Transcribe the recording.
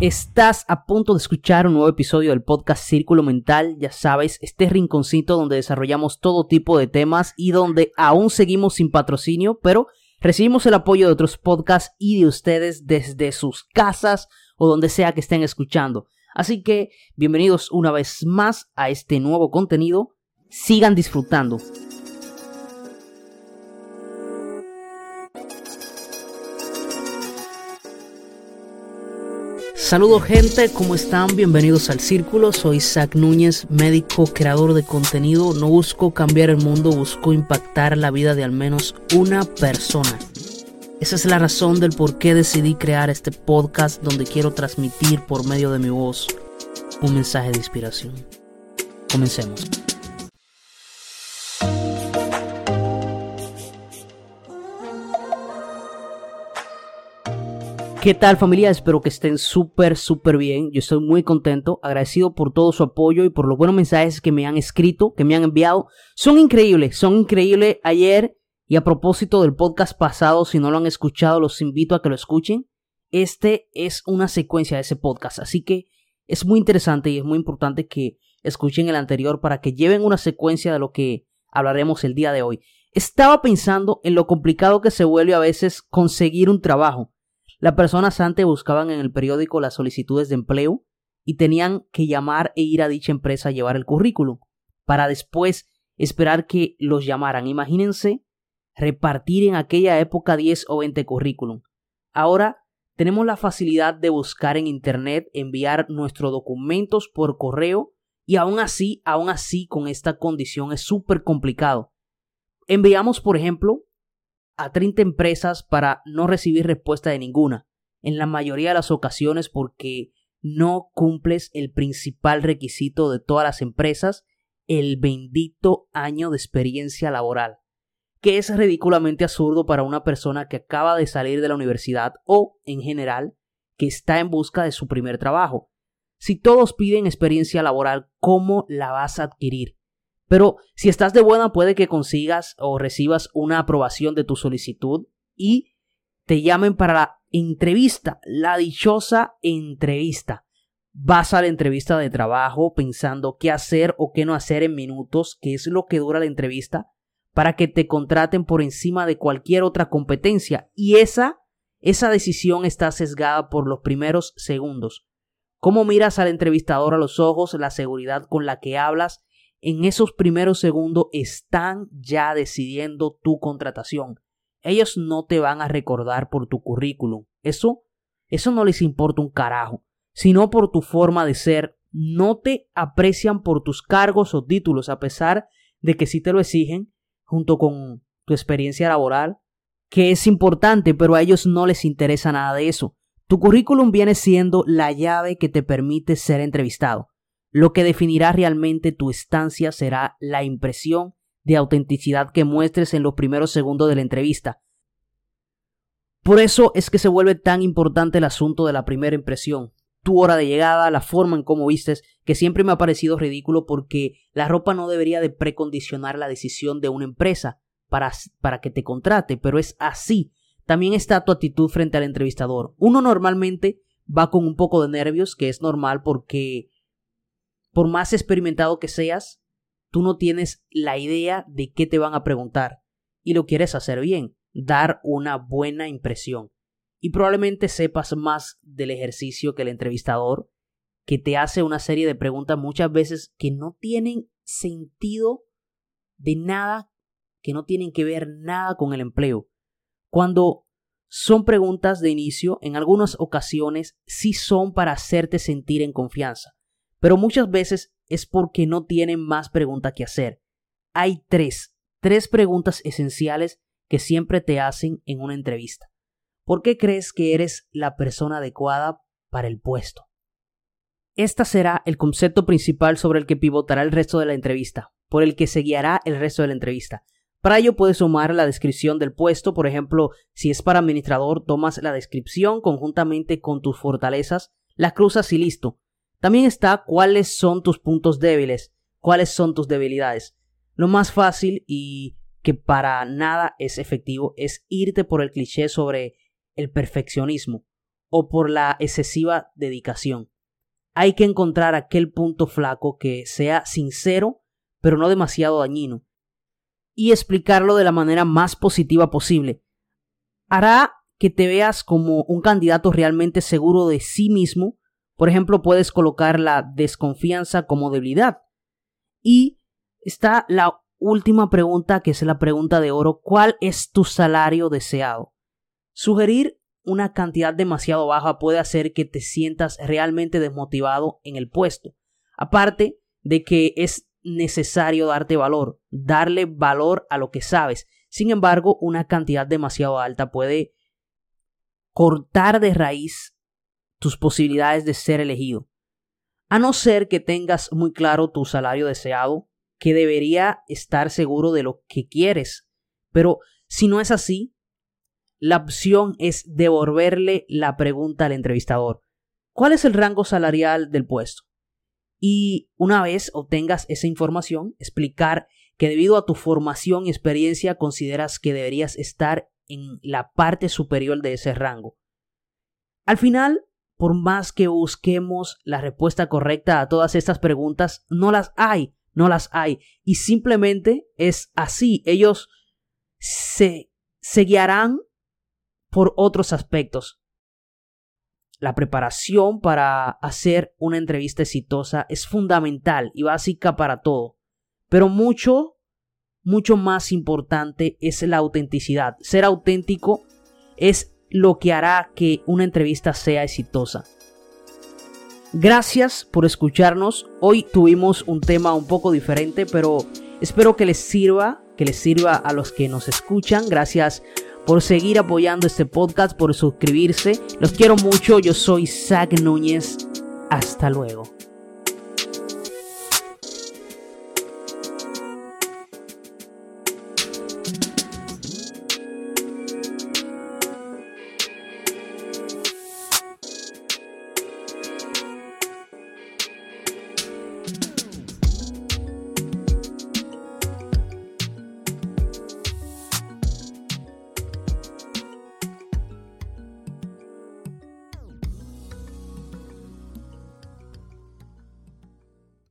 Estás a punto de escuchar un nuevo episodio del podcast Círculo Mental, ya sabes, este rinconcito donde desarrollamos todo tipo de temas y donde aún seguimos sin patrocinio, pero recibimos el apoyo de otros podcasts y de ustedes desde sus casas o donde sea que estén escuchando. Así que bienvenidos una vez más a este nuevo contenido, sigan disfrutando. Saludos gente, ¿cómo están? Bienvenidos al Círculo. Soy Zach Núñez, médico, creador de contenido. No busco cambiar el mundo, busco impactar la vida de al menos una persona. Esa es la razón del por qué decidí crear este podcast donde quiero transmitir por medio de mi voz un mensaje de inspiración. Comencemos. ¿Qué tal familia? Espero que estén súper, súper bien. Yo estoy muy contento, agradecido por todo su apoyo y por los buenos mensajes que me han escrito, que me han enviado. Son increíbles, son increíbles. Ayer y a propósito del podcast pasado, si no lo han escuchado, los invito a que lo escuchen. Este es una secuencia de ese podcast, así que es muy interesante y es muy importante que escuchen el anterior para que lleven una secuencia de lo que hablaremos el día de hoy. Estaba pensando en lo complicado que se vuelve a veces conseguir un trabajo las personas antes buscaban en el periódico las solicitudes de empleo y tenían que llamar e ir a dicha empresa a llevar el currículum, para después esperar que los llamaran. Imagínense repartir en aquella época 10 o 20 currículum. Ahora tenemos la facilidad de buscar en Internet, enviar nuestros documentos por correo y aún así, aún así con esta condición es súper complicado. Enviamos, por ejemplo, a 30 empresas para no recibir respuesta de ninguna, en la mayoría de las ocasiones porque no cumples el principal requisito de todas las empresas, el bendito año de experiencia laboral, que es ridículamente absurdo para una persona que acaba de salir de la universidad o, en general, que está en busca de su primer trabajo. Si todos piden experiencia laboral, ¿cómo la vas a adquirir? Pero si estás de buena, puede que consigas o recibas una aprobación de tu solicitud y te llamen para la entrevista, la dichosa entrevista. Vas a la entrevista de trabajo pensando qué hacer o qué no hacer en minutos, qué es lo que dura la entrevista, para que te contraten por encima de cualquier otra competencia. Y esa, esa decisión está sesgada por los primeros segundos. Cómo miras al entrevistador a los ojos, la seguridad con la que hablas, en esos primeros segundos están ya decidiendo tu contratación. Ellos no te van a recordar por tu currículum. Eso, eso no les importa un carajo, sino por tu forma de ser. No te aprecian por tus cargos o títulos, a pesar de que sí te lo exigen, junto con tu experiencia laboral, que es importante, pero a ellos no les interesa nada de eso. Tu currículum viene siendo la llave que te permite ser entrevistado. Lo que definirá realmente tu estancia será la impresión de autenticidad que muestres en los primeros segundos de la entrevista. Por eso es que se vuelve tan importante el asunto de la primera impresión, tu hora de llegada, la forma en cómo vistes, que siempre me ha parecido ridículo porque la ropa no debería de precondicionar la decisión de una empresa para, para que te contrate, pero es así. También está tu actitud frente al entrevistador. Uno normalmente va con un poco de nervios, que es normal porque por más experimentado que seas, tú no tienes la idea de qué te van a preguntar y lo quieres hacer bien, dar una buena impresión. Y probablemente sepas más del ejercicio que el entrevistador, que te hace una serie de preguntas muchas veces que no tienen sentido de nada, que no tienen que ver nada con el empleo. Cuando son preguntas de inicio, en algunas ocasiones sí son para hacerte sentir en confianza pero muchas veces es porque no tienen más preguntas que hacer. Hay tres, tres preguntas esenciales que siempre te hacen en una entrevista. ¿Por qué crees que eres la persona adecuada para el puesto? Este será el concepto principal sobre el que pivotará el resto de la entrevista, por el que se guiará el resto de la entrevista. Para ello puedes sumar la descripción del puesto, por ejemplo, si es para administrador, tomas la descripción conjuntamente con tus fortalezas, la cruzas y listo. También está cuáles son tus puntos débiles, cuáles son tus debilidades. Lo más fácil y que para nada es efectivo es irte por el cliché sobre el perfeccionismo o por la excesiva dedicación. Hay que encontrar aquel punto flaco que sea sincero, pero no demasiado dañino, y explicarlo de la manera más positiva posible. Hará que te veas como un candidato realmente seguro de sí mismo. Por ejemplo, puedes colocar la desconfianza como debilidad. Y está la última pregunta, que es la pregunta de oro. ¿Cuál es tu salario deseado? Sugerir una cantidad demasiado baja puede hacer que te sientas realmente desmotivado en el puesto. Aparte de que es necesario darte valor, darle valor a lo que sabes. Sin embargo, una cantidad demasiado alta puede cortar de raíz tus posibilidades de ser elegido. A no ser que tengas muy claro tu salario deseado, que debería estar seguro de lo que quieres. Pero si no es así, la opción es devolverle la pregunta al entrevistador. ¿Cuál es el rango salarial del puesto? Y una vez obtengas esa información, explicar que debido a tu formación y experiencia consideras que deberías estar en la parte superior de ese rango. Al final, por más que busquemos la respuesta correcta a todas estas preguntas, no las hay, no las hay. Y simplemente es así. Ellos se, guiarán por otros aspectos. La preparación para hacer una entrevista exitosa es fundamental y básica para todo. Pero mucho, mucho más importante es la autenticidad. Ser auténtico es lo que hará que una entrevista sea exitosa. Gracias por escucharnos. Hoy tuvimos un tema un poco diferente, pero espero que les sirva, que les sirva a los que nos escuchan. Gracias por seguir apoyando este podcast, por suscribirse. Los quiero mucho. Yo soy Zach Núñez. Hasta luego.